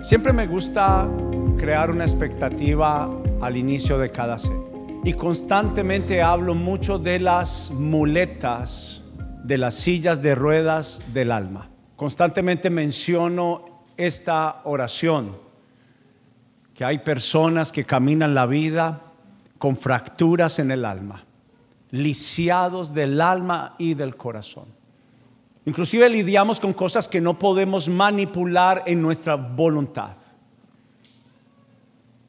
Siempre me gusta crear una expectativa al inicio de cada serie. Y constantemente hablo mucho de las muletas, de las sillas de ruedas del alma. Constantemente menciono esta oración, que hay personas que caminan la vida con fracturas en el alma, lisiados del alma y del corazón. Inclusive lidiamos con cosas que no podemos manipular en nuestra voluntad.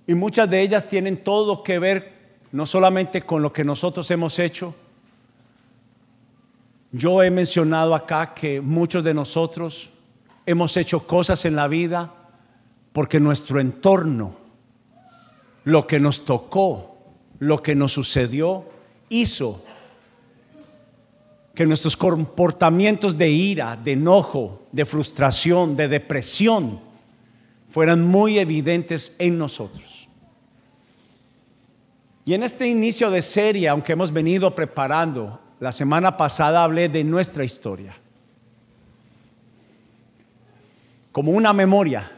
Y muchas de ellas tienen todo que ver no solamente con lo que nosotros hemos hecho. Yo he mencionado acá que muchos de nosotros hemos hecho cosas en la vida porque nuestro entorno, lo que nos tocó, lo que nos sucedió, hizo que nuestros comportamientos de ira, de enojo, de frustración, de depresión fueran muy evidentes en nosotros. Y en este inicio de serie, aunque hemos venido preparando, la semana pasada hablé de nuestra historia. Como una memoria.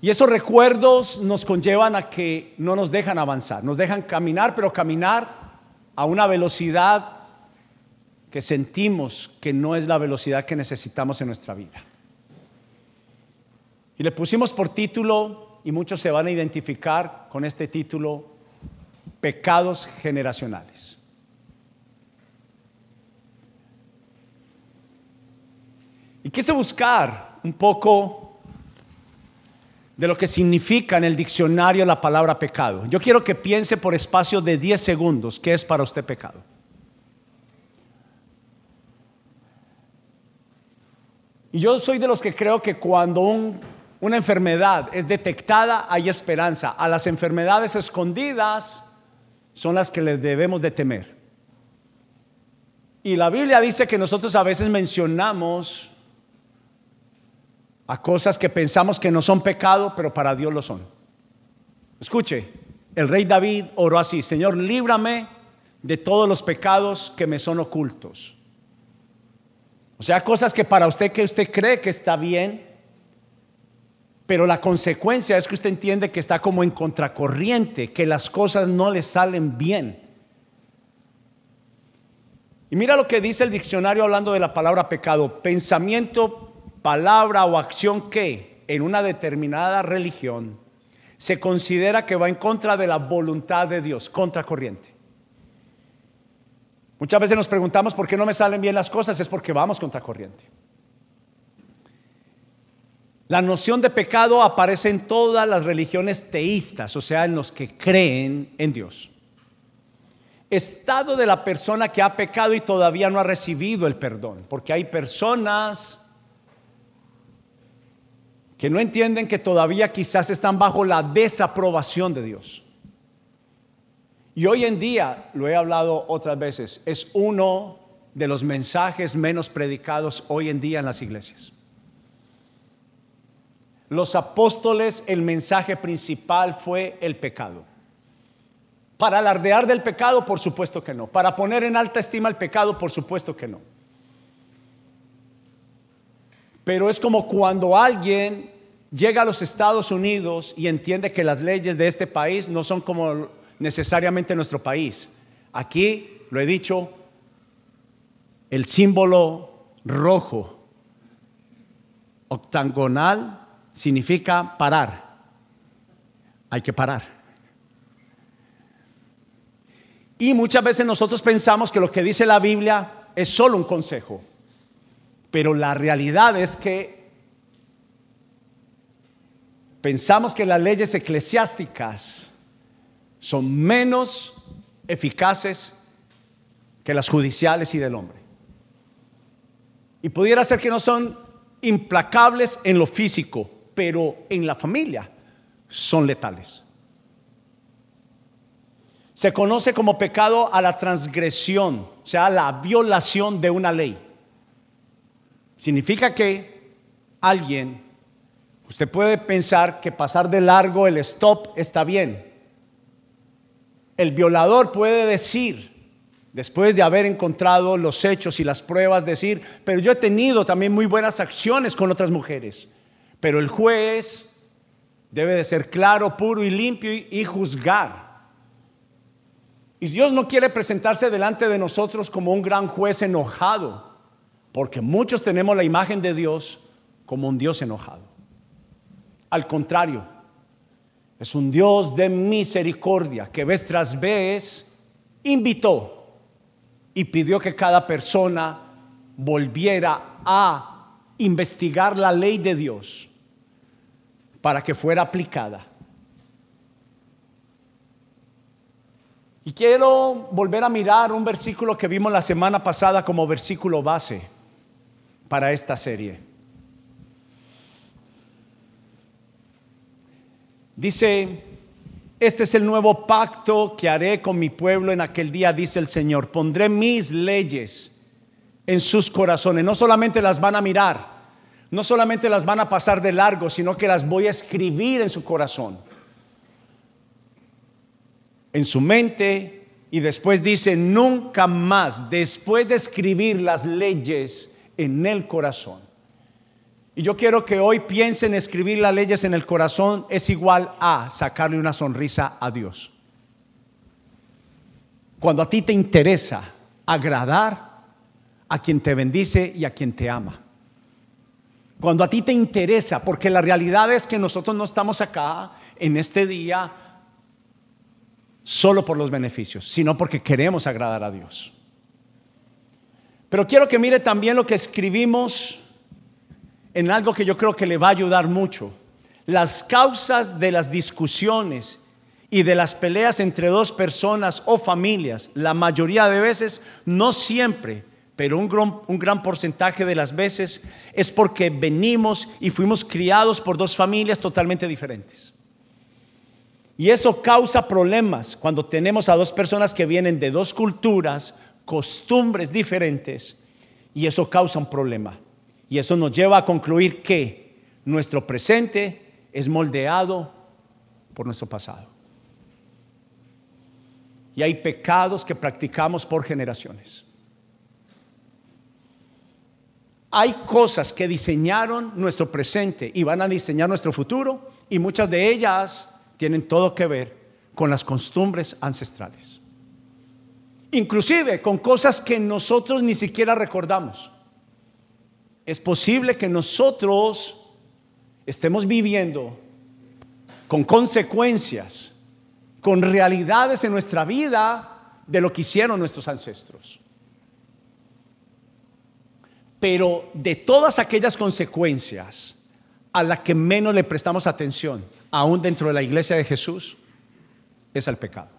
Y esos recuerdos nos conllevan a que no nos dejan avanzar, nos dejan caminar, pero caminar a una velocidad que sentimos que no es la velocidad que necesitamos en nuestra vida. Y le pusimos por título, y muchos se van a identificar con este título, pecados generacionales. Y quise buscar un poco de lo que significa en el diccionario la palabra pecado. Yo quiero que piense por espacio de 10 segundos qué es para usted pecado. Y yo soy de los que creo que cuando una enfermedad es detectada hay esperanza. A las enfermedades escondidas son las que les debemos de temer. Y la Biblia dice que nosotros a veces mencionamos a cosas que pensamos que no son pecado, pero para Dios lo son. Escuche, el rey David oró así, Señor, líbrame de todos los pecados que me son ocultos. O sea, cosas que para usted que usted cree que está bien, pero la consecuencia es que usted entiende que está como en contracorriente, que las cosas no le salen bien. Y mira lo que dice el diccionario hablando de la palabra pecado, pensamiento palabra o acción que en una determinada religión se considera que va en contra de la voluntad de Dios, contracorriente. Muchas veces nos preguntamos por qué no me salen bien las cosas, es porque vamos contracorriente. La noción de pecado aparece en todas las religiones teístas, o sea, en los que creen en Dios. Estado de la persona que ha pecado y todavía no ha recibido el perdón, porque hay personas que no entienden que todavía quizás están bajo la desaprobación de Dios. Y hoy en día, lo he hablado otras veces, es uno de los mensajes menos predicados hoy en día en las iglesias. Los apóstoles, el mensaje principal fue el pecado. Para alardear del pecado, por supuesto que no. Para poner en alta estima el pecado, por supuesto que no. Pero es como cuando alguien llega a los Estados Unidos y entiende que las leyes de este país no son como necesariamente nuestro país. Aquí, lo he dicho, el símbolo rojo octagonal significa parar. Hay que parar. Y muchas veces nosotros pensamos que lo que dice la Biblia es solo un consejo. Pero la realidad es que pensamos que las leyes eclesiásticas son menos eficaces que las judiciales y del hombre. Y pudiera ser que no son implacables en lo físico, pero en la familia son letales. Se conoce como pecado a la transgresión, o sea, la violación de una ley. Significa que alguien Usted puede pensar que pasar de largo el stop está bien. El violador puede decir después de haber encontrado los hechos y las pruebas, decir, pero yo he tenido también muy buenas acciones con otras mujeres. Pero el juez debe de ser claro, puro y limpio y, juzgar. Y Dios no quiere presentarse delante de nosotros como un gran juez enojado, porque muchos tenemos la imagen de Dios como un Dios enojado. Al contrario, es un Dios de misericordia que vez tras vez invitó y pidió que cada persona volviera a investigar la ley de Dios para que fuera aplicada. Y quiero volver a mirar un versículo que vimos la semana pasada como versículo base para esta serie. Dice, este es el nuevo pacto que haré con mi pueblo en aquel día, dice el Señor. Pondré mis leyes en sus corazones. No solamente las van a mirar, no solamente las van a pasar de largo, sino que las voy a escribir en su corazón, en su mente, y después dice, nunca más, después de escribir las leyes en el corazón. Y yo quiero que hoy piensen escribir las leyes en el corazón es igual a sacarle una sonrisa a Dios. Cuando a ti te interesa agradar a quien te bendice y a quien te ama. Cuando a ti te interesa, porque la realidad es que nosotros no estamos acá en este día solo por los beneficios, sino porque queremos agradar a Dios. Pero quiero que mire también lo que escribimos en algo que yo creo que le va a ayudar mucho. Las causas de las discusiones y de las peleas entre dos personas o familias, la mayoría de veces, no siempre pero un gran, un gran, porcentaje de las veces es porque venimos y fuimos criados por dos familias totalmente diferentes. Y eso causa problemas cuando tenemos a dos personas que vienen de dos culturas, costumbres diferentes, y eso causa un problema. Y eso nos lleva a concluir que nuestro presente es moldeado por nuestro pasado. Y hay pecados que practicamos por generaciones. Hay cosas que diseñaron nuestro presente y van a diseñar nuestro futuro y muchas de ellas tienen todo que ver con las costumbres ancestrales. Inclusive con cosas que nosotros ni siquiera recordamos. Es posible que nosotros estemos viviendo con consecuencias, con realidades en nuestra vida de lo que hicieron nuestros ancestros. Pero de todas aquellas consecuencias a las que menos le prestamos atención, aún dentro de la iglesia de Jesús, es al pecado.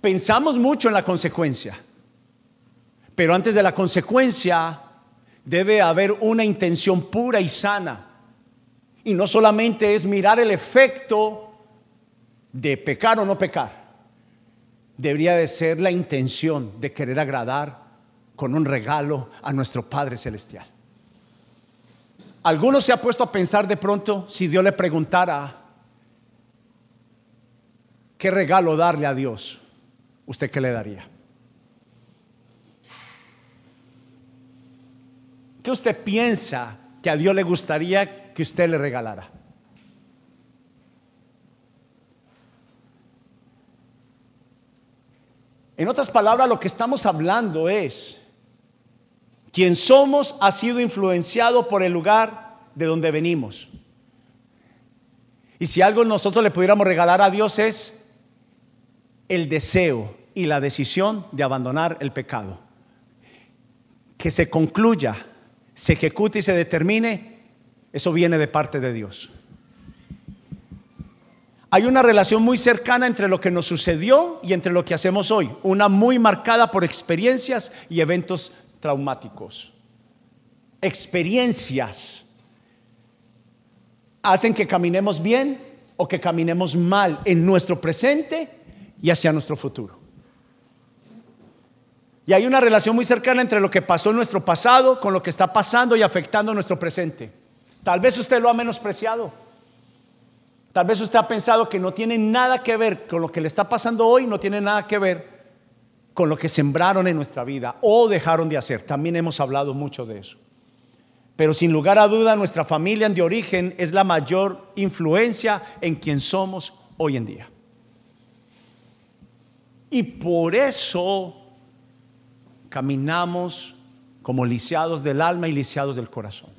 Pensamos mucho en la consecuencia, pero antes de la consecuencia debe haber una intención pura y sana. Y no solamente es mirar el efecto de pecar o no pecar, debería de ser la intención de querer agradar con un regalo a nuestro Padre Celestial. Algunos se ha puesto a pensar de pronto si Dios le preguntara qué regalo darle a Dios, ¿usted qué le daría? ¿Qué usted piensa que a Dios le gustaría que usted le regalara? En otras palabras, lo que estamos hablando es quien somos ha sido influenciado por el lugar de donde venimos. Y si algo nosotros le pudiéramos regalar a Dios es el deseo y la decisión de abandonar el pecado. Que se concluya, se ejecute y se determine, eso viene de parte de Dios. Hay una relación muy cercana entre lo que nos sucedió y entre lo que hacemos hoy, una muy marcada por experiencias y eventos traumáticos. Experiencias hacen que caminemos bien o que caminemos mal en nuestro presente y hacia nuestro futuro. Y hay una relación muy cercana entre lo que pasó en nuestro pasado con lo que está pasando y afectando nuestro presente. Tal vez usted lo ha menospreciado. Tal vez usted ha pensado que no tiene nada que ver con lo que le está pasando hoy, no tiene nada que ver con lo que sembraron en nuestra vida o dejaron de hacer. También hemos hablado mucho de eso. Pero sin lugar a duda, nuestra familia de origen es la mayor influencia en quien somos hoy en día. Y por eso caminamos como lisiados del alma y lisiados del corazón.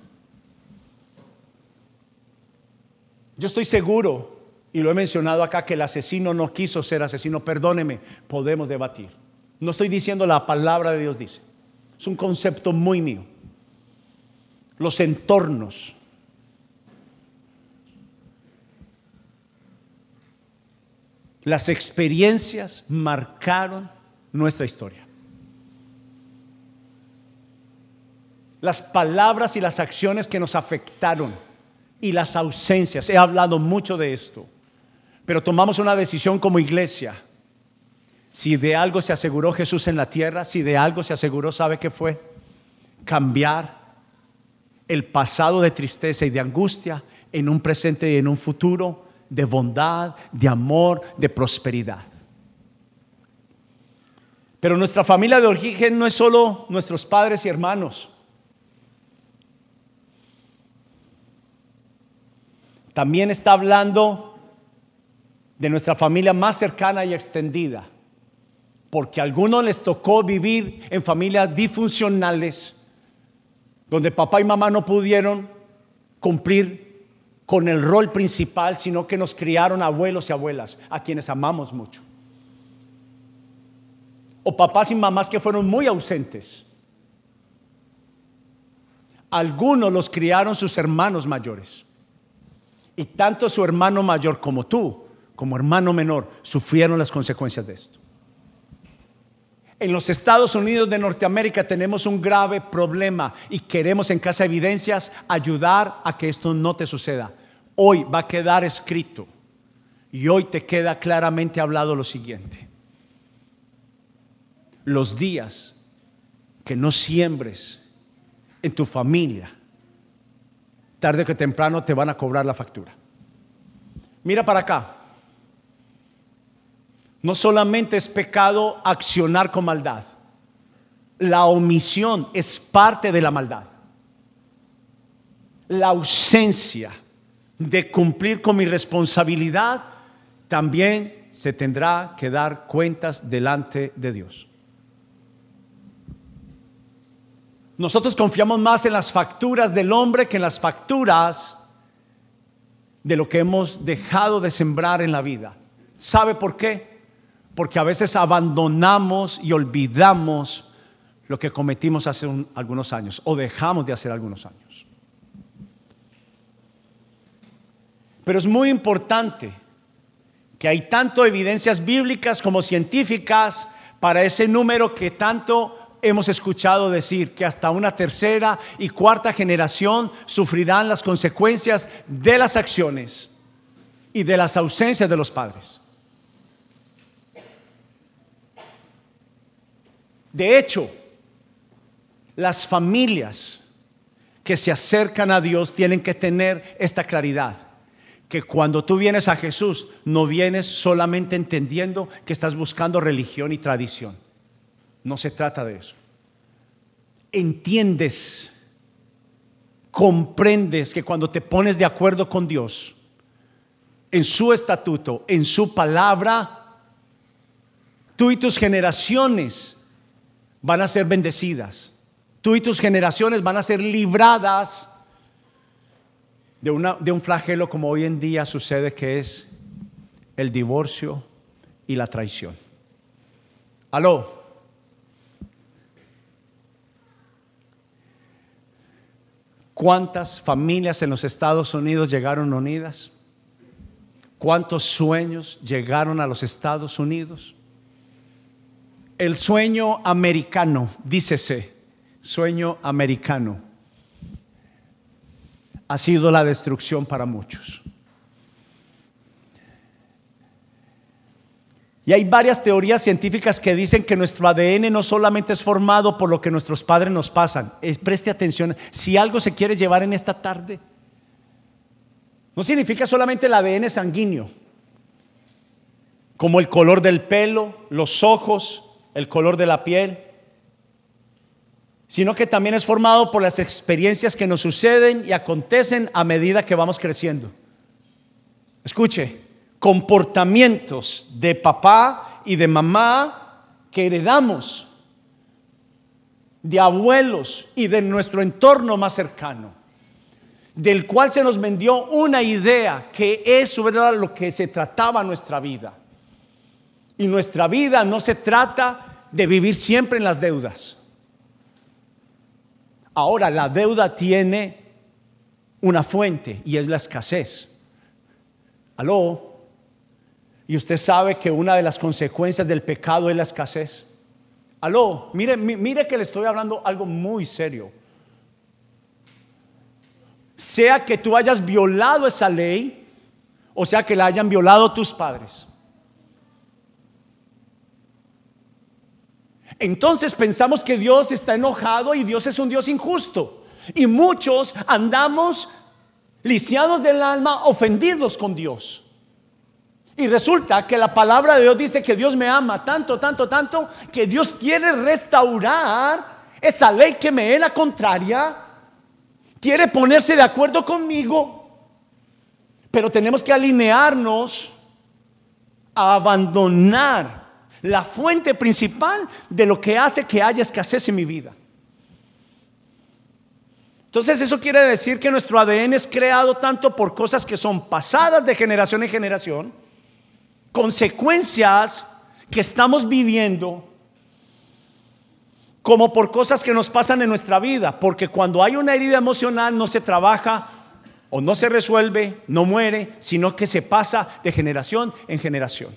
Yo estoy seguro, y lo he mencionado acá, que el asesino no quiso ser asesino. Perdóneme, podemos debatir. No estoy diciendo la palabra de Dios dice. Es un concepto muy mío. Los entornos. Las experiencias marcaron nuestra historia. Las palabras y las acciones que nos afectaron y las ausencias. He hablado mucho de esto, pero tomamos una decisión como iglesia. Si de algo se aseguró Jesús en la tierra, si de algo se aseguró, ¿sabe qué fue? Cambiar el pasado de tristeza y de angustia en un presente y en un futuro de bondad, de amor, de prosperidad. Pero nuestra familia de origen no es solo nuestros padres y hermanos. También está hablando de nuestra familia más cercana y extendida, porque a algunos les tocó vivir en familias disfuncionales, donde papá y mamá no pudieron cumplir con el rol principal, sino que nos criaron abuelos y abuelas, a quienes amamos mucho. O papás y mamás que fueron muy ausentes. Algunos los criaron sus hermanos mayores. Y tanto su hermano mayor como tú, como hermano menor, sufrieron las consecuencias de esto. En los Estados Unidos de Norteamérica tenemos un grave problema y queremos en Casa Evidencias ayudar a que esto no te suceda. Hoy va a quedar escrito y hoy te queda claramente hablado lo siguiente. Los días que no siembres en tu familia, tarde que temprano te van a cobrar la factura. Mira para acá. No solamente es pecado accionar con maldad, la omisión es parte de la maldad. La ausencia de cumplir con mi responsabilidad también se tendrá que dar cuentas delante de Dios. Nosotros confiamos más en las facturas del hombre que en las facturas de lo que hemos dejado de sembrar en la vida. ¿Sabe por qué? Porque a veces abandonamos y olvidamos lo que cometimos hace algunos años o dejamos de hacer algunos años. Pero es muy importante que hay tanto evidencias bíblicas como científicas para ese número que tanto hemos escuchado decir que hasta una tercera y cuarta generación sufrirán las consecuencias de las acciones y de las ausencias de los padres. De hecho, las familias que se acercan a Dios tienen que tener esta claridad, que cuando tú vienes a Jesús no vienes solamente entendiendo que estás buscando religión y tradición no se trata de eso. Entiendes, comprendes que cuando te pones de acuerdo con Dios, en su estatuto, en su palabra, tú y tus generaciones van a ser bendecidas. Tú y tus generaciones van a ser libradas de, una, de un flagelo como hoy en día sucede que es el divorcio y la traición. Aló. ¿Cuántas familias en los Estados Unidos llegaron unidas? ¿Cuántos sueños llegaron a los Estados Unidos? El sueño americano, dícese, sueño americano, ha sido la destrucción para muchos. Y hay varias teorías científicas que dicen que nuestro ADN no solamente es formado por lo que nuestros padres nos pasan. preste atención, si algo se quiere llevar en esta tarde, no significa solamente el ADN sanguíneo, como el color del pelo, los ojos, el color de la piel, sino que también es formado por las experiencias que nos suceden y acontecen a medida que vamos creciendo. Escuche, comportamientos de papá y de mamá que heredamos de abuelos y de nuestro entorno más cercano, del cual se nos vendió una idea que es sobre lo que se trataba nuestra vida. Y nuestra vida no se trata de vivir siempre en las deudas. Ahora, la deuda tiene una fuente y es la escasez. Aló. Y usted sabe que una de las consecuencias del pecado es la escasez. Aló, mire, mire que le estoy hablando algo muy serio. Sea que tú hayas violado esa ley, o sea que la hayan violado tus padres. Entonces pensamos que Dios está enojado y Dios es un Dios injusto. Y muchos andamos lisiados del alma, ofendidos con Dios. Y resulta que la palabra de Dios dice que Dios me ama tanto, tanto, tanto, que Dios quiere restaurar esa ley que me era contraria, quiere ponerse de acuerdo conmigo, pero tenemos que alinearnos a abandonar la fuente principal de lo que hace que haya escasez en mi vida. Entonces eso quiere decir que nuestro ADN es creado tanto por cosas que son pasadas de generación en generación, consecuencias que estamos viviendo como por cosas que nos pasan en nuestra vida, porque cuando hay una herida emocional no se trabaja o no se resuelve, no muere, sino que se pasa de generación en generación.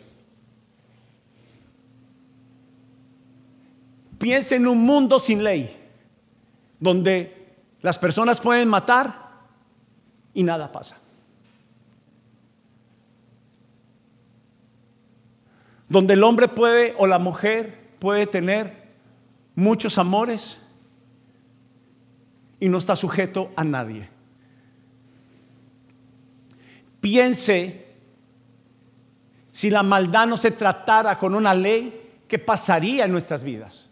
Piensa en un mundo sin ley, donde las personas pueden matar y nada pasa. Donde el hombre puede o la mujer puede tener muchos amores y no está sujeto a nadie. Piense si la maldad no se tratara con una ley, ¿qué pasaría en nuestras vidas?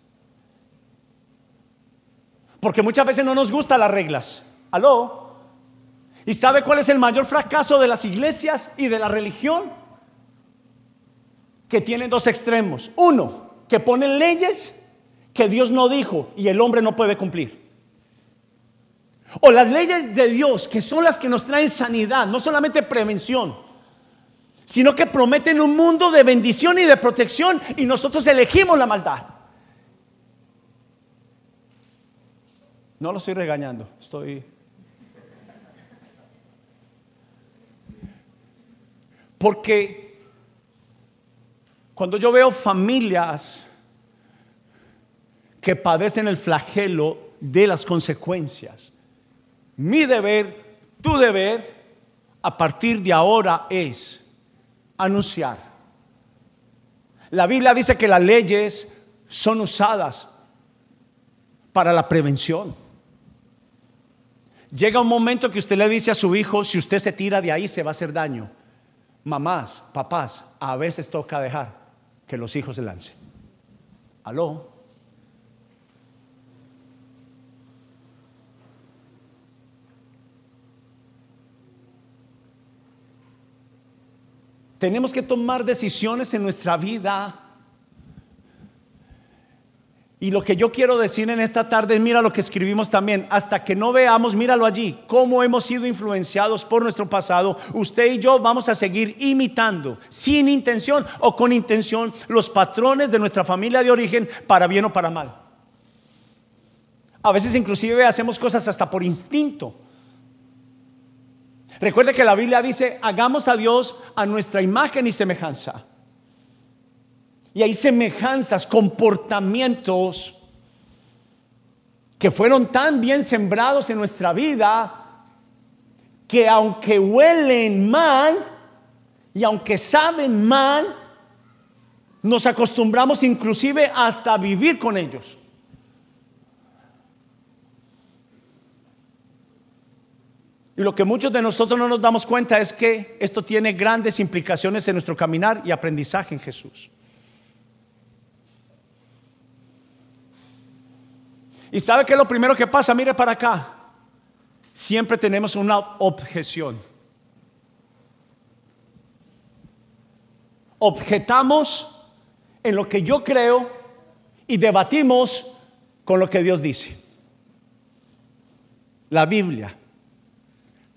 Porque muchas veces no nos gustan las reglas. ¿Aló? ¿Y sabe cuál es el mayor fracaso de las iglesias y de la religión? Que tienen dos extremos. Uno, que ponen leyes que Dios no dijo y el hombre no puede cumplir. O las leyes de Dios, que son las que nos traen sanidad, no solamente prevención, sino que prometen un mundo de bendición y de protección y nosotros elegimos la maldad. No lo estoy regañando, estoy... Porque cuando yo veo familias que padecen el flagelo de las consecuencias, mi deber, tu deber, a partir de ahora es anunciar. La Biblia dice que las leyes son usadas para la prevención. Llega un momento que usted le dice a su hijo, si usted se tira de ahí se va a hacer daño. Mamás, papás, a veces toca dejar que los hijos se lancen. Aló. Tenemos que tomar decisiones en nuestra vida y lo que yo quiero decir en esta tarde, mira lo que escribimos también, hasta que no veamos, míralo allí, cómo hemos sido influenciados por nuestro pasado, usted y yo vamos a seguir imitando, sin intención o con intención, los patrones de nuestra familia de origen, para bien o para mal. A veces inclusive hacemos cosas hasta por instinto. Recuerde que la Biblia dice, hagamos a Dios a nuestra imagen y semejanza. Y hay semejanzas, comportamientos que fueron tan bien sembrados en nuestra vida que aunque huelen mal y aunque saben mal, nos acostumbramos inclusive hasta vivir con ellos. Y lo que muchos de nosotros no nos damos cuenta es que esto tiene grandes implicaciones en nuestro caminar y aprendizaje en Jesús. ¿Y sabe qué es lo primero que pasa? Mire para acá. Siempre tenemos una objeción. Objetamos en lo que yo creo y debatimos con lo que Dios dice. La Biblia.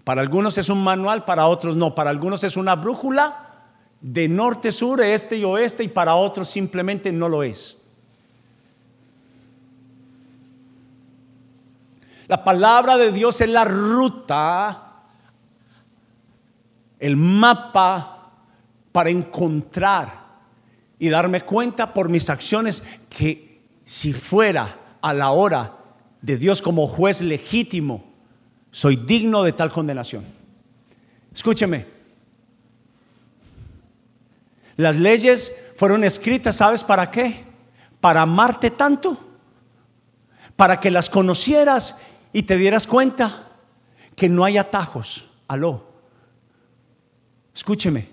Para algunos es un manual, para otros no. Para algunos es una brújula de norte, sur, este y oeste y para otros simplemente no lo es. La palabra de Dios es la ruta, el mapa para encontrar y darme cuenta por mis acciones que si fuera a la hora de Dios como juez legítimo, soy digno de tal condenación. Escúcheme, las leyes fueron escritas, ¿sabes para qué? Para amarte tanto, para que las conocieras y te dieras cuenta que no hay atajos. Aló. Escúcheme.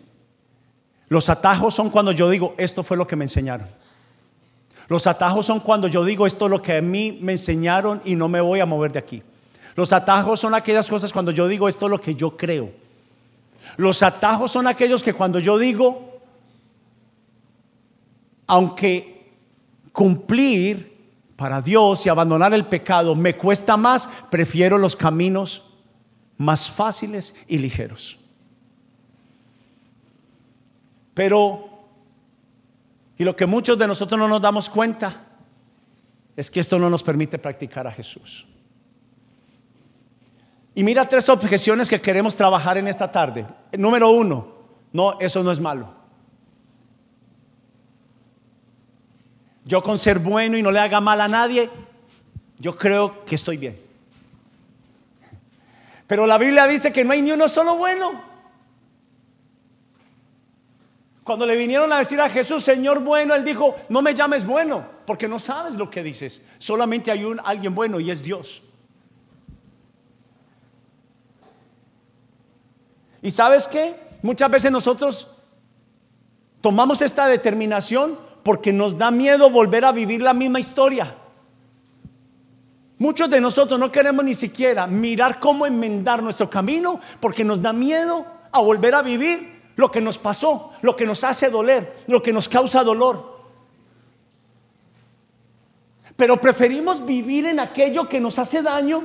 Los atajos son cuando yo digo, esto fue lo que me enseñaron. Los atajos son cuando yo digo, esto es lo que a mí me enseñaron y no me voy a mover de aquí. Los atajos son aquellas cosas cuando yo digo, esto es lo que yo creo. Los atajos son aquellos que cuando yo digo, aunque cumplir para Dios y abandonar el pecado me cuesta más, prefiero los caminos más fáciles y ligeros. Pero, y lo que muchos de nosotros no nos damos cuenta, es que esto no nos permite practicar a Jesús. Y mira tres objeciones que queremos trabajar en esta tarde. Número uno, no, eso no es malo. Yo con ser bueno y no le haga mal a nadie, yo creo que estoy bien. Pero la Biblia dice que no hay ni uno solo bueno. Cuando le vinieron a decir a Jesús, Señor bueno, él dijo, no me llames bueno, porque no sabes lo que dices. Solamente hay un alguien bueno y es Dios. ¿Y sabes qué? Muchas veces nosotros tomamos esta determinación porque nos da miedo volver a vivir la misma historia. Muchos de nosotros no queremos ni siquiera mirar cómo enmendar nuestro camino porque nos da miedo a volver a vivir lo que nos pasó, lo que nos hace doler, lo que nos causa dolor. Pero preferimos vivir en aquello que nos hace daño,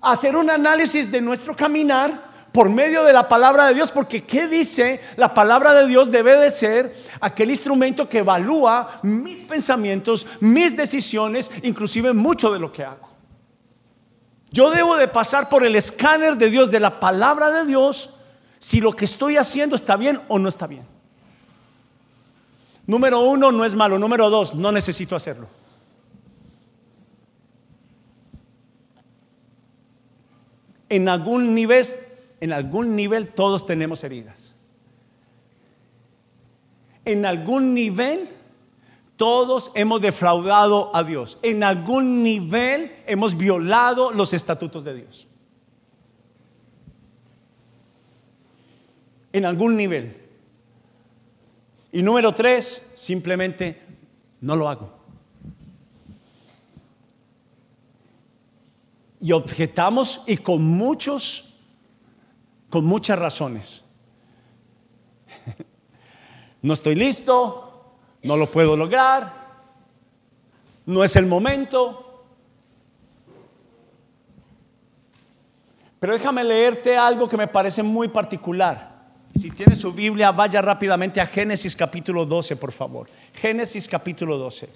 hacer un análisis de nuestro caminar por medio de la palabra de Dios, porque ¿qué dice? La palabra de Dios debe de ser aquel instrumento que evalúa mis pensamientos, mis decisiones, inclusive mucho de lo que hago. Yo debo de pasar por el escáner de Dios, de la palabra de Dios, si lo que estoy haciendo está bien o no está bien. Número uno, no es malo. Número dos, no necesito hacerlo. En algún nivel en algún nivel todos tenemos heridas. En algún nivel todos hemos defraudado a Dios. En algún nivel hemos violado los estatutos de Dios. En algún nivel. Y número tres, simplemente no lo hago. Y objetamos y con muchos con muchas razones. No estoy listo, no lo puedo lograr, no es el momento. Pero déjame leerte algo que me parece muy particular. Si tiene su Biblia, vaya rápidamente a Génesis capítulo 12, por favor. Génesis capítulo 12.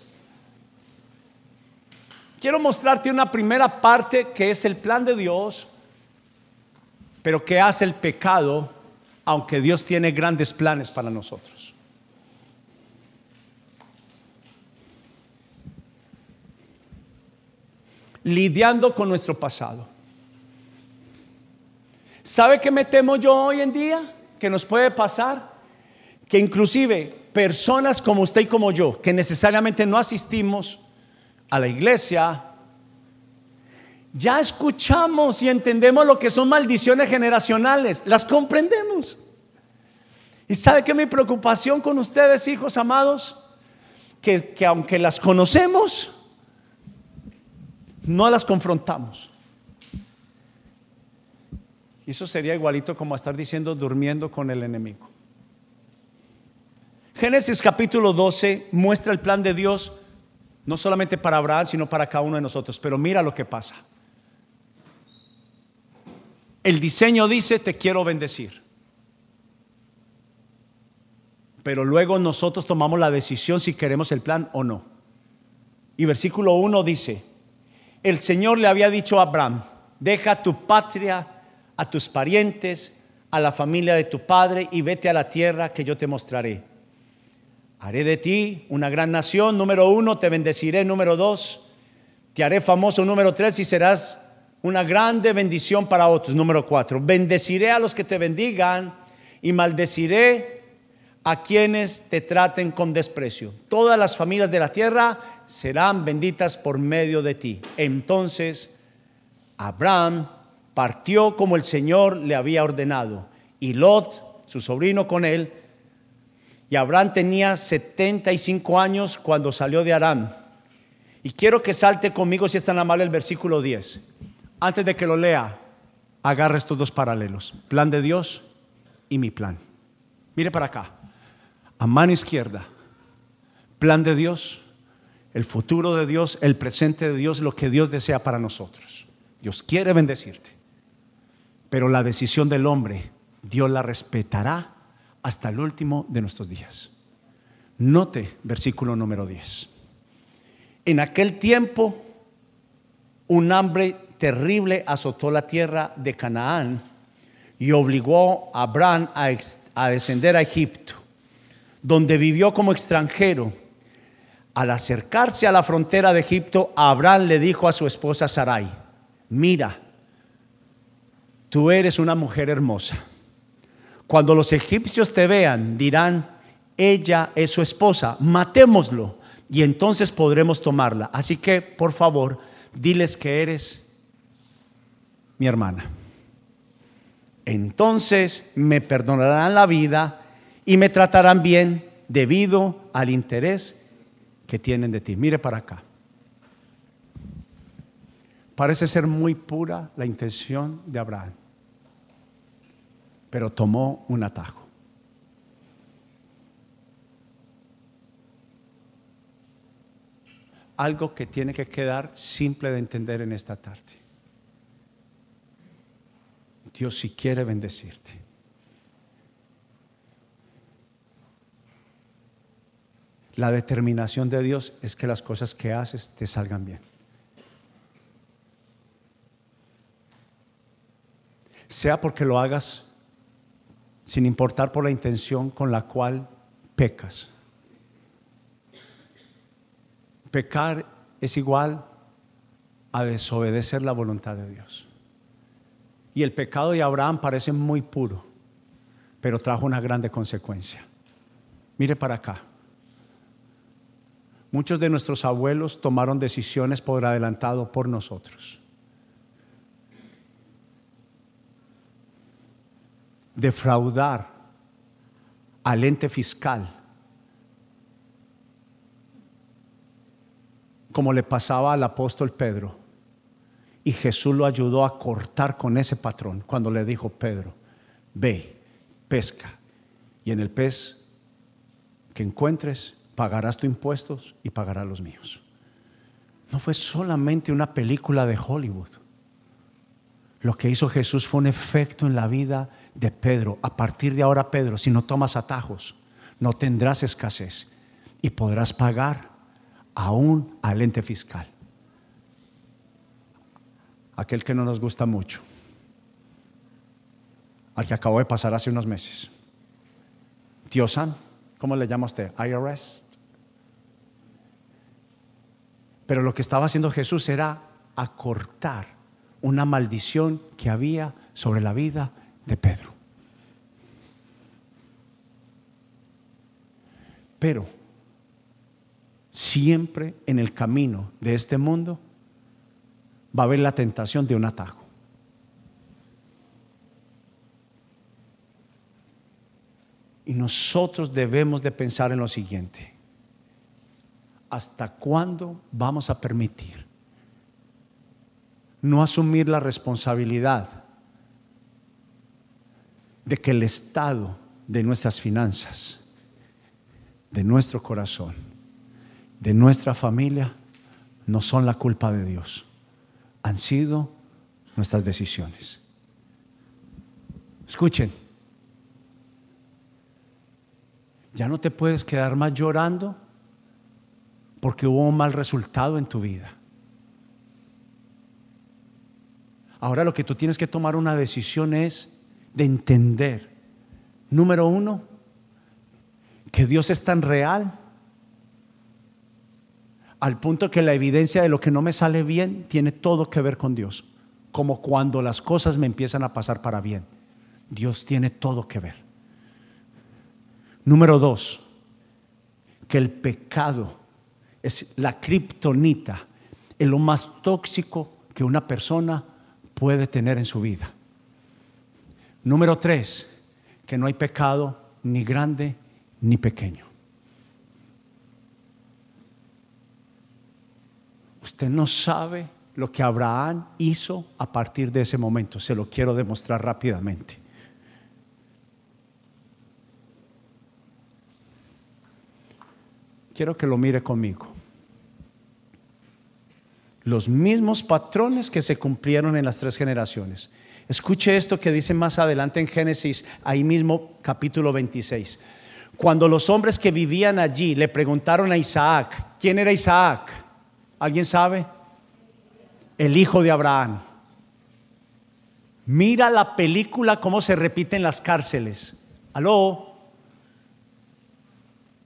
Quiero mostrarte una primera parte que es el plan de Dios pero ¿qué hace el pecado aunque Dios tiene grandes planes para nosotros? Lidiando con nuestro pasado. ¿Sabe qué me temo yo hoy en día? Que nos puede pasar que inclusive personas como usted y como yo, que necesariamente no asistimos a la iglesia, ya escuchamos y entendemos lo que son maldiciones generacionales, las comprendemos. ¿Y sabe que mi preocupación con ustedes, hijos amados? Que, que aunque las conocemos, no las confrontamos. Eso sería igualito como estar diciendo durmiendo con el enemigo. Génesis capítulo 12 muestra el plan de Dios no solamente para Abraham, sino para cada uno de nosotros. Pero mira lo que pasa. El diseño dice, te quiero bendecir. Pero luego nosotros tomamos la decisión si queremos el plan o no. Y versículo 1 dice, el Señor le había dicho a Abraham, deja tu patria, a tus parientes, a la familia de tu padre y vete a la tierra que yo te mostraré. Haré de ti una gran nación, número uno, te bendeciré, número dos, te haré famoso, número tres, y serás una grande bendición para otros, número cuatro. Bendeciré a los que te bendigan y maldeciré a quienes te traten con desprecio. Todas las familias de la tierra serán benditas por medio de ti. Entonces Abraham partió como el Señor le había ordenado, y Lot, su sobrino con él, y Abraham tenía 75 años cuando salió de Aram. Y quiero que salte conmigo si es tan amable el versículo 10. Antes de que lo lea, agarra estos dos paralelos, plan de Dios y mi plan. Mire para acá a mano izquierda, plan de Dios, el futuro de Dios, el presente de Dios, lo que Dios desea para nosotros. Dios quiere bendecirte, pero la decisión del hombre, Dios la respetará hasta el último de nuestros días. Note versículo número 10. En aquel tiempo, un hambre terrible azotó la tierra de Canaán y obligó a Abraham a, a descender a Egipto donde vivió como extranjero. Al acercarse a la frontera de Egipto, Abraham le dijo a su esposa Sarai, mira, tú eres una mujer hermosa. Cuando los egipcios te vean, dirán, ella es su esposa, matémoslo y entonces podremos tomarla. Así que, por favor, diles que eres mi hermana. Entonces me perdonarán la vida y me tratarán bien debido al interés que tienen de ti. Mire para acá. Parece ser muy pura la intención de Abraham, pero tomó un atajo. Algo que tiene que quedar simple de entender en esta tarde. Dios si quiere bendecirte. La determinación de Dios es que las cosas que haces te salgan bien. Sea porque lo hagas sin importar por la intención con la cual pecas. Pecar es igual a desobedecer la voluntad de Dios. Y el pecado de Abraham parece muy puro, pero trajo una grande consecuencia. Mire para acá. Muchos de nuestros abuelos tomaron decisiones por adelantado por nosotros. Defraudar al ente fiscal, como le pasaba al apóstol Pedro. Y Jesús lo ayudó a cortar con ese patrón cuando le dijo, Pedro, ve, pesca, y en el pez que encuentres, pagarás tus impuestos y pagarás los míos. No fue solamente una película de Hollywood. Lo que hizo Jesús fue un efecto en la vida de Pedro. A partir de ahora, Pedro, si no tomas atajos, no tendrás escasez y podrás pagar aún al ente fiscal. Aquel que no nos gusta mucho, al que acabó de pasar hace unos meses. Tiosan, ¿cómo le llama usted? IRS. Pero lo que estaba haciendo Jesús era acortar una maldición que había sobre la vida de Pedro. Pero siempre en el camino de este mundo va a haber la tentación de un atajo. Y nosotros debemos de pensar en lo siguiente. ¿hasta cuándo vamos a permitir no asumir la responsabilidad de que el estado de nuestras finanzas, de nuestro corazón, de nuestra familia, no son la culpa de Dios. Han sido nuestras decisiones. Escuchen, ya no te puedes quedar más llorando porque hubo un mal resultado en tu vida. Ahora lo que tú tienes que tomar una decisión es de entender, número uno, que Dios es tan real al punto que la evidencia de lo que no me sale bien tiene todo que ver con Dios, como cuando las cosas me empiezan a pasar para bien. Dios tiene todo que ver. Número dos, que el pecado es la kriptonita, es lo más tóxico que una persona puede tener en su vida. Número tres, que no hay pecado ni grande ni pequeño. Usted no sabe lo que Abraham hizo a partir de ese momento. Se lo quiero demostrar rápidamente. Quiero que lo mire conmigo. Los mismos patrones que se cumplieron en las tres generaciones. Escuche esto que dice más adelante en Génesis, ahí mismo capítulo 26. Cuando los hombres que vivían allí le preguntaron a Isaac, ¿quién era Isaac? ¿Alguien sabe? El hijo de Abraham. Mira la película cómo se repite en las cárceles. Aló.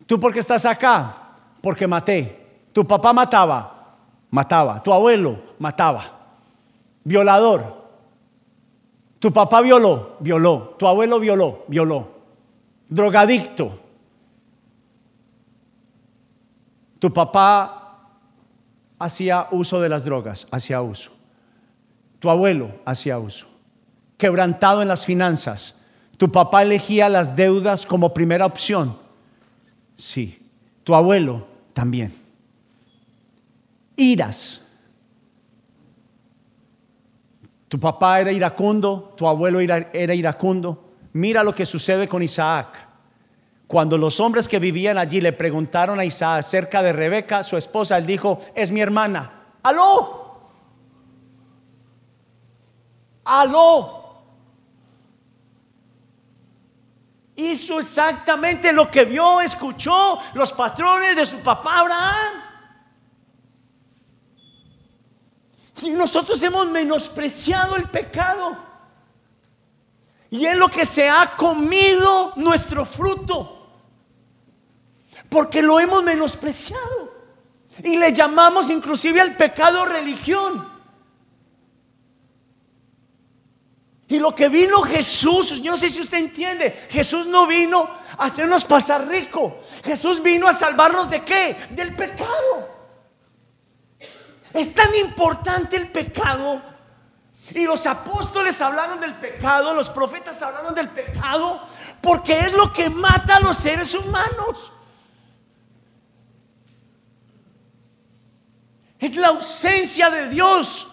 ¿Tú por qué estás acá? Porque maté. Tu papá mataba, mataba. Tu abuelo mataba. Violador, tu papá violó, violó. Tu abuelo violó, violó. Drogadicto. Tu papá hacía uso de las drogas, hacía uso. Tu abuelo hacía uso. Quebrantado en las finanzas. Tu papá elegía las deudas como primera opción. Sí. Tu abuelo también. Iras Tu papá era iracundo, tu abuelo era, iracundo. Mira lo que sucede con Isaac. Cuando los hombres que vivían allí le preguntaron a Isaac acerca de Rebeca, su esposa, él dijo, es mi hermana. Aló. Aló. Hizo exactamente lo que vio, escuchó los patrones de su papá Abraham. Y nosotros hemos menospreciado el pecado. Y es lo que se ha comido nuestro fruto. Porque lo hemos menospreciado. Y le llamamos inclusive al pecado religión. Y lo que vino Jesús, yo no sé si usted entiende, Jesús no vino a hacernos pasar rico. Jesús vino a salvarnos de qué? Del pecado. Es tan importante el pecado. Y los apóstoles hablaron del pecado, los profetas hablaron del pecado, porque es lo que mata a los seres humanos. Es la ausencia de Dios.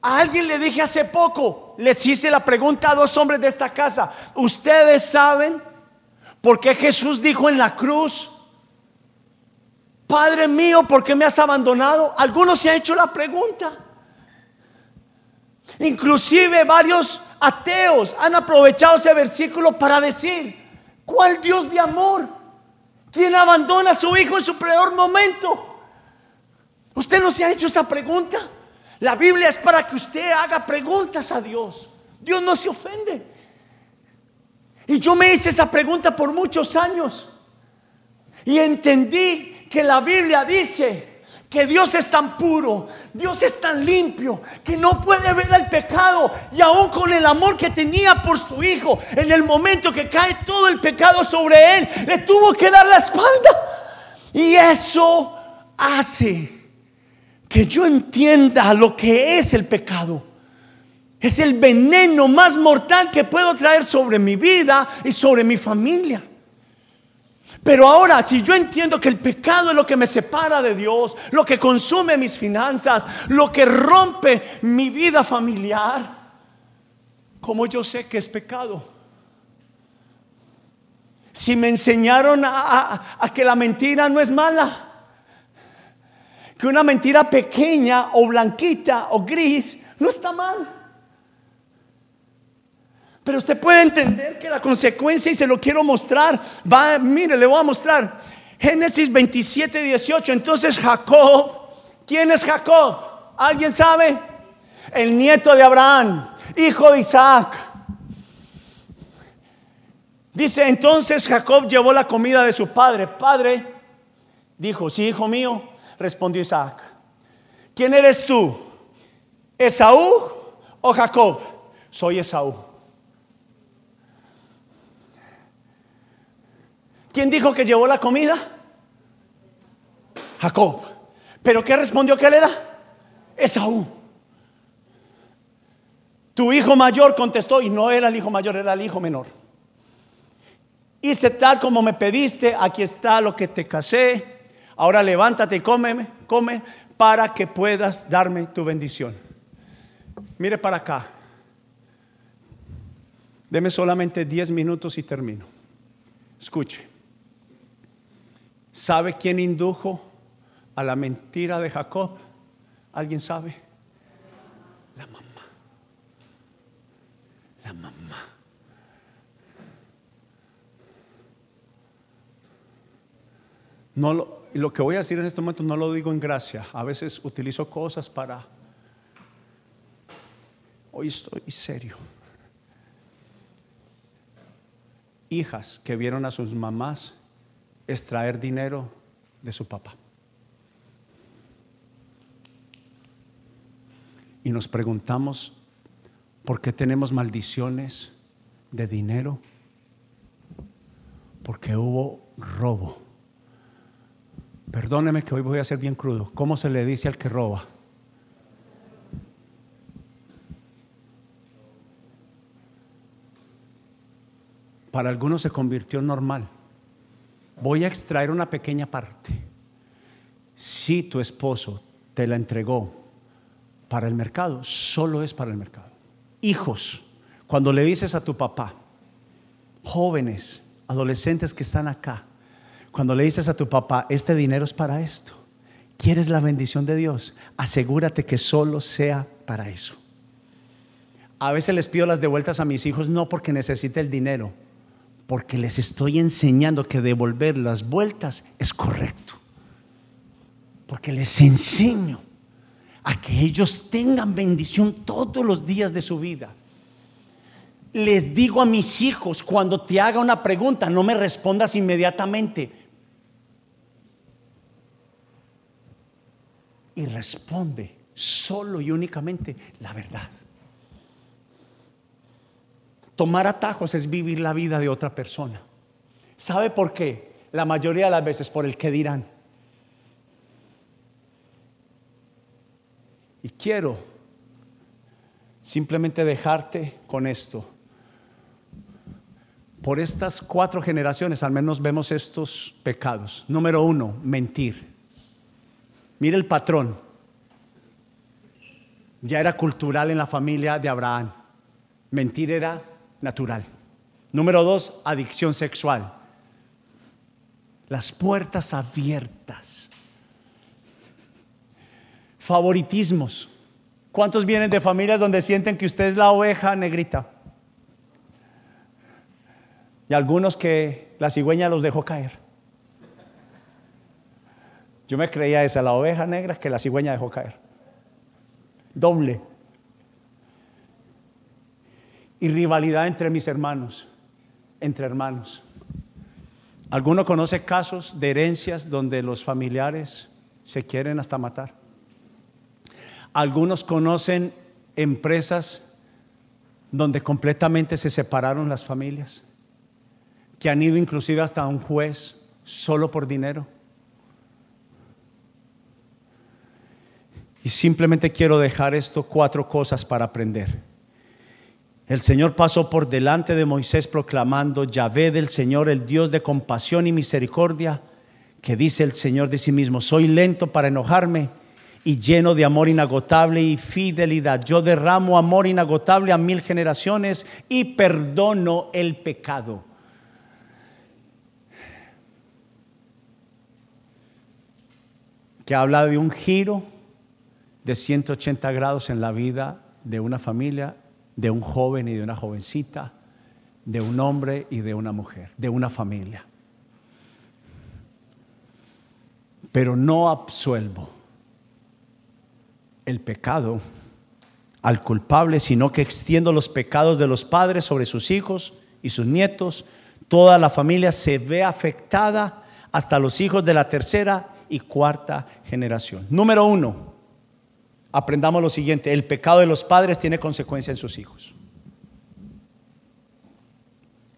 A alguien le dije hace poco, les hice la pregunta a dos hombres de esta casa, ¿ustedes saben por qué Jesús dijo en la cruz, Padre mío, ¿por qué me has abandonado? Algunos se han hecho la pregunta. Inclusive varios ateos han aprovechado ese versículo para decir, ¿cuál Dios de amor? ¿Quién abandona a su hijo en su peor momento? ¿Usted no se ha hecho esa pregunta? La Biblia es para que usted haga preguntas a Dios. Dios no se ofende. Y yo me hice esa pregunta por muchos años. Y entendí que la Biblia dice que Dios es tan puro, Dios es tan limpio, que no puede ver el pecado y aún con el amor que tenía por su hijo, en el momento que cae todo el pecado sobre él, le tuvo que dar la espalda. Y eso hace que yo entienda lo que es el pecado. Es el veneno más mortal que puedo traer sobre mi vida y sobre mi familia. Pero ahora, si yo entiendo que el pecado es lo que me separa de Dios, lo que consume mis finanzas, lo que rompe mi vida familiar, ¿cómo yo sé que es pecado? Si me enseñaron a, a que la mentira no es mala, que una mentira pequeña o blanquita o gris no está mal. Pero usted puede entender que la consecuencia, y se lo quiero mostrar, va, mire, le voy a mostrar. Génesis 27, 18. Entonces Jacob, ¿quién es Jacob? ¿Alguien sabe? El nieto de Abraham, hijo de Isaac. Dice, entonces Jacob llevó la comida de su padre. Padre, dijo, sí, hijo mío, respondió Isaac. ¿Quién eres tú? ¿Esaú o Jacob? Soy Esaú. ¿Quién dijo que llevó la comida? Jacob. ¿Pero qué respondió que él era? Esaú. Tu hijo mayor contestó y no era el hijo mayor, era el hijo menor. Hice tal como me pediste, aquí está lo que te casé. Ahora levántate y come, come para que puedas darme tu bendición. Mire para acá. Deme solamente 10 minutos y termino. Escuche. ¿Sabe quién indujo a la mentira de Jacob? ¿Alguien sabe? La mamá. La mamá. No lo, lo que voy a decir en este momento no lo digo en gracia. A veces utilizo cosas para... Hoy estoy serio. Hijas que vieron a sus mamás extraer dinero de su papá. Y nos preguntamos, ¿por qué tenemos maldiciones de dinero? Porque hubo robo. Perdóneme que hoy voy a ser bien crudo. ¿Cómo se le dice al que roba? Para algunos se convirtió en normal voy a extraer una pequeña parte. Si tu esposo te la entregó para el mercado, solo es para el mercado. Hijos, cuando le dices a tu papá, jóvenes, adolescentes que están acá, cuando le dices a tu papá, este dinero es para esto, quieres la bendición de Dios, asegúrate que solo sea para eso. A veces les pido las devueltas a mis hijos no porque necesite el dinero, porque les estoy enseñando que devolver las vueltas es correcto. Porque les enseño a que ellos tengan bendición todos los días de su vida. Les digo a mis hijos, cuando te haga una pregunta, no me respondas inmediatamente. Y responde solo y únicamente la verdad. Tomar atajos es vivir la vida de otra persona. ¿Sabe por qué? La mayoría de las veces por el que dirán. Y quiero simplemente dejarte con esto. Por estas cuatro generaciones al menos vemos estos pecados. Número uno, mentir. Mire el patrón. Ya era cultural en la familia de Abraham. Mentir era natural. Número dos, adicción sexual. Las puertas abiertas. Favoritismos. ¿Cuántos vienen de familias donde sienten que usted es la oveja negrita? Y algunos que la cigüeña los dejó caer. Yo me creía esa, la oveja negra que la cigüeña dejó caer. Doble y rivalidad entre mis hermanos, entre hermanos. ¿Alguno conoce casos de herencias donde los familiares se quieren hasta matar? Algunos conocen empresas donde completamente se separaron las familias, que han ido inclusive hasta un juez solo por dinero. Y simplemente quiero dejar esto cuatro cosas para aprender. El Señor pasó por delante de Moisés proclamando, Yahvé del Señor, el Dios de compasión y misericordia, que dice el Señor de sí mismo, soy lento para enojarme y lleno de amor inagotable y fidelidad. Yo derramo amor inagotable a mil generaciones y perdono el pecado. Que habla de un giro de 180 grados en la vida de una familia de un joven y de una jovencita, de un hombre y de una mujer, de una familia. Pero no absuelvo el pecado al culpable, sino que extiendo los pecados de los padres sobre sus hijos y sus nietos. Toda la familia se ve afectada hasta los hijos de la tercera y cuarta generación. Número uno, aprendamos lo siguiente, el pecado de los padres tiene consecuencia en sus hijos.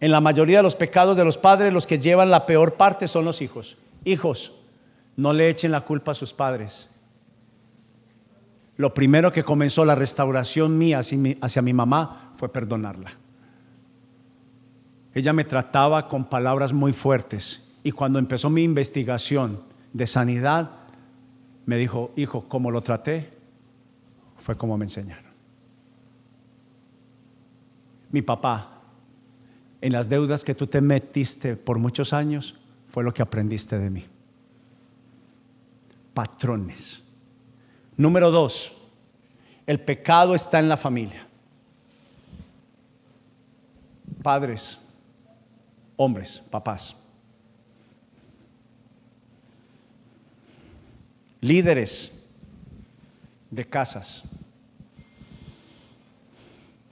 En la mayoría de los pecados de los padres, los que llevan la peor parte son los hijos. Hijos, no le echen la culpa a sus padres. Lo primero que comenzó la restauración mía hacia mi, mamá fue perdonarla. Ella me trataba con palabras muy fuertes y cuando empezó mi investigación de sanidad, me dijo, hijo, como lo traté, fue como me enseñaron. Mi papá, en las deudas que tú te metiste por muchos años, fue lo que aprendiste de mí. Patrones. Número dos, el pecado está en la familia. Padres, hombres, papás. Líderes de casas.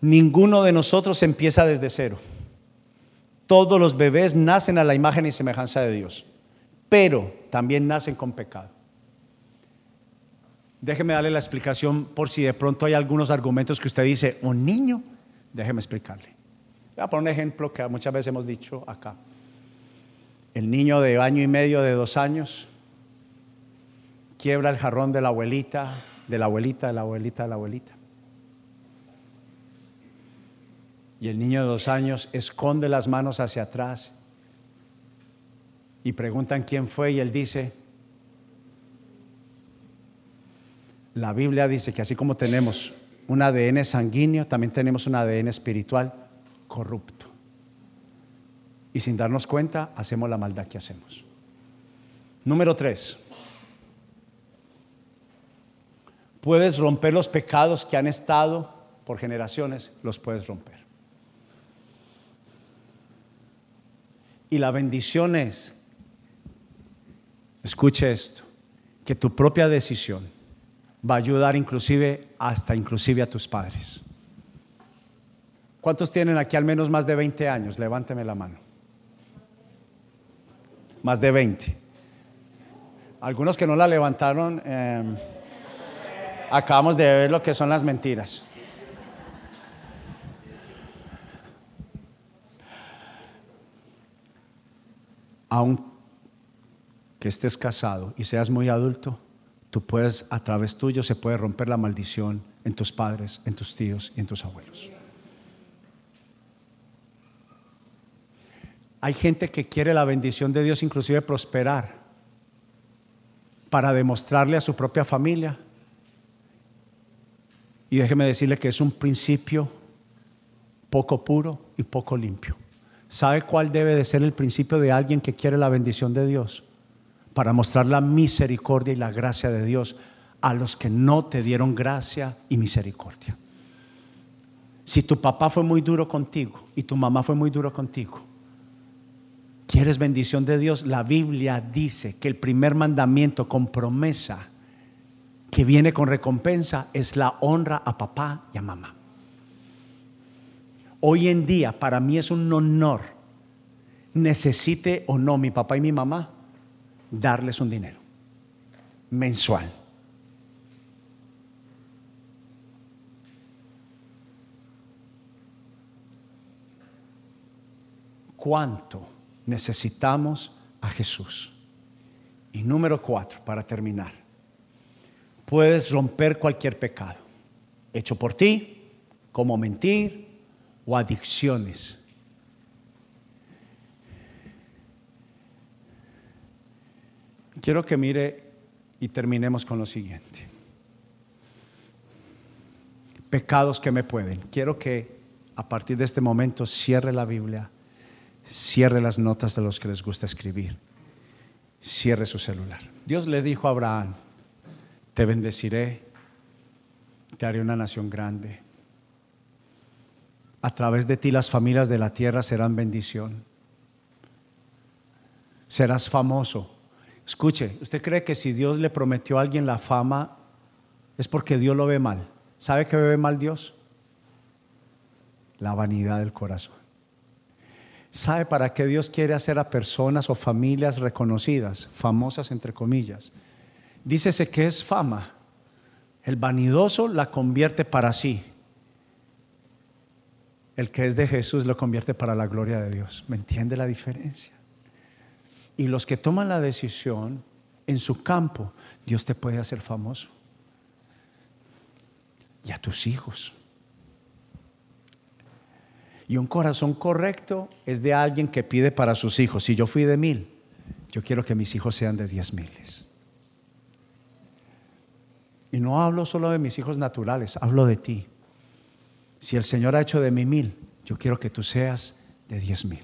Ninguno de nosotros empieza desde cero. Todos los bebés nacen a la imagen y semejanza de Dios, pero también nacen con pecado. Déjeme darle la explicación por si de pronto hay algunos argumentos que usted dice, un niño, déjeme explicarle. Voy a poner un ejemplo que muchas veces hemos dicho acá. El niño de año y medio, de dos años, quiebra el jarrón de la abuelita, de la abuelita, de la abuelita, de la abuelita. Y el niño de dos años esconde las manos hacia atrás y preguntan quién fue y él dice, la Biblia dice que así como tenemos un ADN sanguíneo, también tenemos un ADN espiritual corrupto. Y sin darnos cuenta, hacemos la maldad que hacemos. Número tres, puedes romper los pecados que han estado por generaciones, los puedes romper. Y la bendición es, escuche esto, que tu propia decisión va a ayudar inclusive hasta inclusive a tus padres. ¿Cuántos tienen aquí al menos más de 20 años? Levánteme la mano. Más de 20. Algunos que no la levantaron, em, acabamos de ver lo que son las mentiras. aunque estés casado y seas muy adulto, tú puedes, a través tuyo se puede romper la maldición en tus padres, en tus tíos y en tus abuelos. Hay gente que quiere la bendición de Dios, inclusive prosperar, para demostrarle a su propia familia. Y déjeme decirle que es un principio poco puro y poco limpio. ¿Sabe cuál debe de ser el principio de alguien que quiere la bendición de Dios? Para mostrar la misericordia y la gracia de Dios a los que no te dieron gracia y misericordia. Si tu papá fue muy duro contigo y tu mamá fue muy duro contigo, ¿quieres bendición de Dios? La Biblia dice que el primer mandamiento con promesa que viene con recompensa es la honra a papá y a mamá. Hoy en día para mí es un honor, necesite o no mi papá y mi mamá, darles un dinero mensual. ¿Cuánto necesitamos a Jesús? Y número cuatro, para terminar, puedes romper cualquier pecado hecho por ti, como mentir, o adicciones. Quiero que mire y terminemos con lo siguiente. Pecados que me pueden. Quiero que a partir de este momento cierre la Biblia, cierre las notas de los que les gusta escribir, cierre su celular. Dios le dijo a Abraham, te bendeciré, te haré una nación grande. A través de ti las familias de la tierra serán bendición. Serás famoso. Escuche, ¿usted cree que si Dios le prometió a alguien la fama es porque Dios lo ve mal? ¿Sabe que ve mal Dios? La vanidad del corazón. ¿Sabe para qué Dios quiere hacer a personas o familias reconocidas, famosas entre comillas? Dícese que es fama. El vanidoso la convierte para sí. El que es de Jesús lo convierte para la gloria de Dios. ¿Me entiende la diferencia? Y los que toman la decisión en su campo, Dios te puede hacer famoso. Y a tus hijos. Y un corazón correcto es de alguien que pide para sus hijos. Si yo fui de mil, yo quiero que mis hijos sean de diez miles. Y no hablo solo de mis hijos naturales, hablo de ti. Si el Señor ha hecho de mí mil, yo quiero que tú seas de diez mil.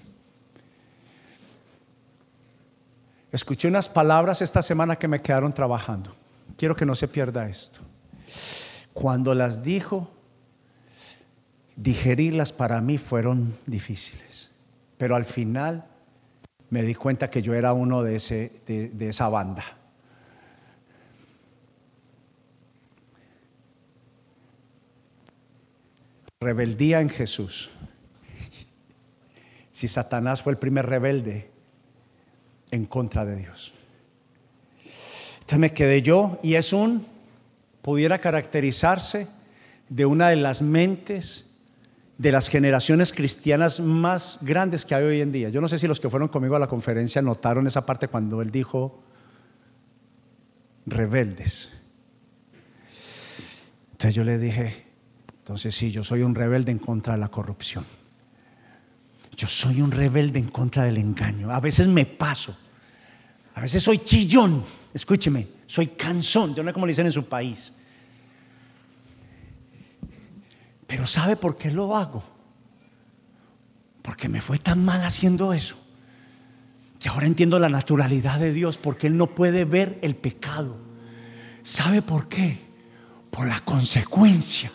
Escuché unas palabras esta semana que me quedaron trabajando. Quiero que no se pierda esto. Cuando las dijo, digerirlas para mí fueron difíciles. Pero al final me di cuenta que yo era uno de, ese, de, esa banda. Rebeldía en Jesús. Si Satanás fue el primer rebelde en contra de Dios. Entonces me quedé yo y es un, pudiera caracterizarse de una de las mentes de las generaciones cristianas más grandes que hay hoy en día. Yo no sé si los que fueron conmigo a la conferencia notaron esa parte cuando él dijo rebeldes. Entonces yo le dije, entonces sí, yo soy un rebelde en contra de la corrupción. Yo soy un rebelde en contra del engaño. A veces me paso. A veces soy chillón. Escúcheme, soy cansón. Yo no sé cómo le dicen en su país. Pero ¿sabe por qué lo hago? Porque me fue tan mal haciendo eso. Que ahora entiendo la naturalidad de Dios. Porque Él no puede ver el pecado. ¿Sabe por qué? Por la consecuencia.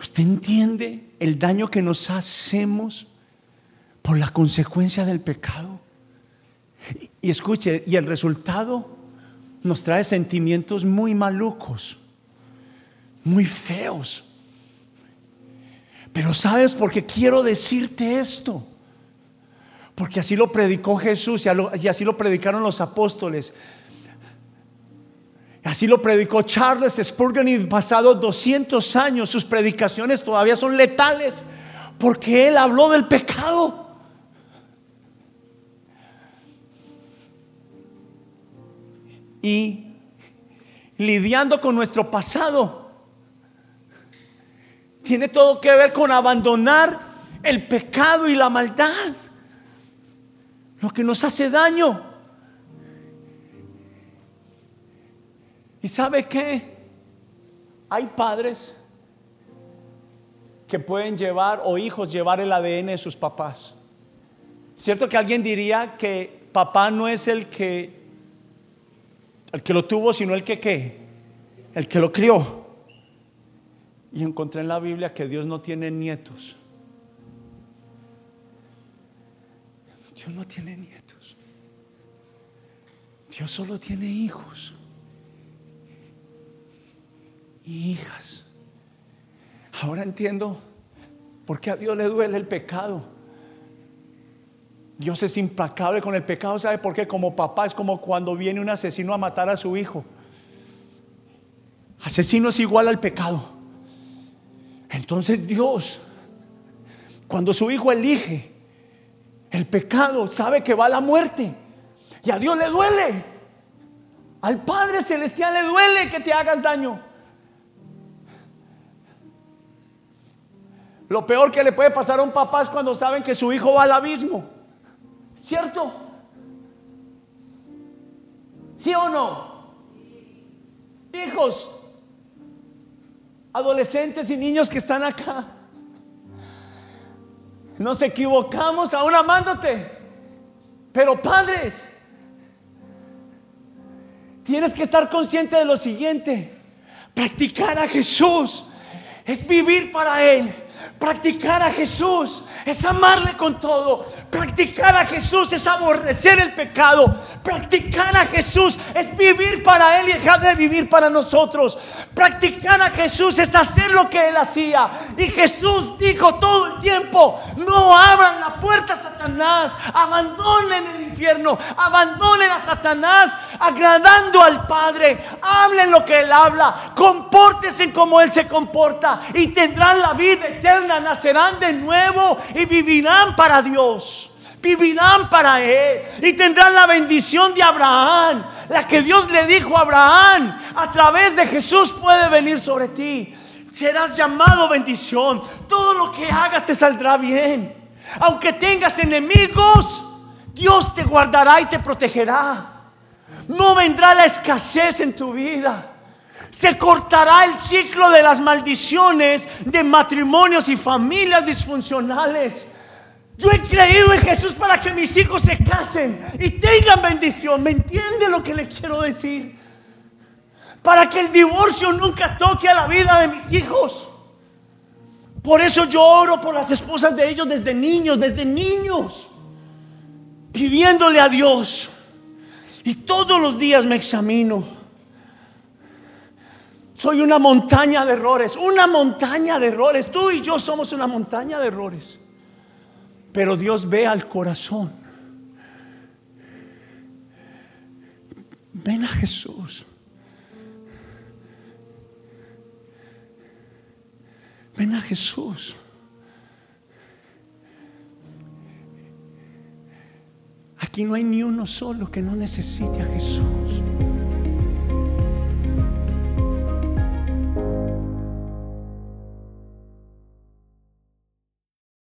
¿Usted entiende el daño que nos hacemos por la consecuencia del pecado? Y, escuche, y el resultado nos trae sentimientos muy malucos, muy feos. Pero sabes por qué quiero decirte esto. Porque así lo predicó Jesús y así lo predicaron los apóstoles. Así lo predicó Charles Spurgeon y pasado 200 años sus predicaciones todavía son letales porque él habló del pecado. Y lidiando con nuestro pasado tiene todo que ver con abandonar el pecado y la maldad, lo que nos hace daño. ¿Y sabe qué? Hay padres que pueden llevar o hijos llevar el ADN de sus papás. ¿Cierto que alguien diría que papá no es el que el que lo tuvo, sino el que qué? El que lo crió. Y encontré en la Biblia que Dios no tiene nietos. Dios no tiene nietos. Dios solo tiene hijos hijas. Ahora entiendo por qué a Dios le duele el pecado. Dios es implacable con el pecado. ¿Sabe por qué? Como papá es como cuando viene un asesino a matar a su hijo. Asesino es igual al pecado. Entonces Dios, cuando su hijo elige el pecado, sabe que va a la muerte. Y a Dios le duele. Al Padre Celestial le duele que te hagas daño. Lo peor que le puede pasar a un papá es cuando saben que su hijo va al abismo. ¿Cierto? ¿Sí o no? Hijos, adolescentes y niños que están acá. Nos equivocamos aún amándote. Pero padres, tienes que estar consciente de lo siguiente. Practicar a Jesús es vivir para Él. Practicar a Jesús es amarle con todo. Practicar a Jesús es aborrecer el pecado. Practicar a Jesús es vivir para Él y dejar de vivir para nosotros. Practicar a Jesús es hacer lo que Él hacía. Y Jesús dijo todo el tiempo, no abran la puerta a Satanás, abandonen el infierno, abandonen a Satanás, agradando al Padre. Hablen lo que Él habla, compórtense como Él se comporta y tendrán la vida eterna nacerán de nuevo y vivirán para Dios. Vivirán para Él y tendrán la bendición de Abraham. La que Dios le dijo a Abraham a través de Jesús puede venir sobre ti. Serás llamado bendición. Todo lo que hagas te saldrá bien. Aunque tengas enemigos, Dios te guardará y te protegerá. No vendrá la escasez en tu vida se cortará el ciclo de las maldiciones de matrimonios y familias disfuncionales. Yo he creído en Jesús para que mis hijos se casen y tengan bendición. ¿Me entiende lo que le quiero decir? Para que el divorcio nunca toque a la vida de mis hijos. Por eso yo oro por las esposas de ellos desde niños, desde niños, pidiéndole a Dios. Y todos los días me examino. Soy una montaña de errores, una montaña de errores. Tú y yo somos una montaña de errores. Pero Dios ve al corazón. Ven a Jesús. Ven a Jesús. Aquí no hay ni uno solo que no necesite a Jesús.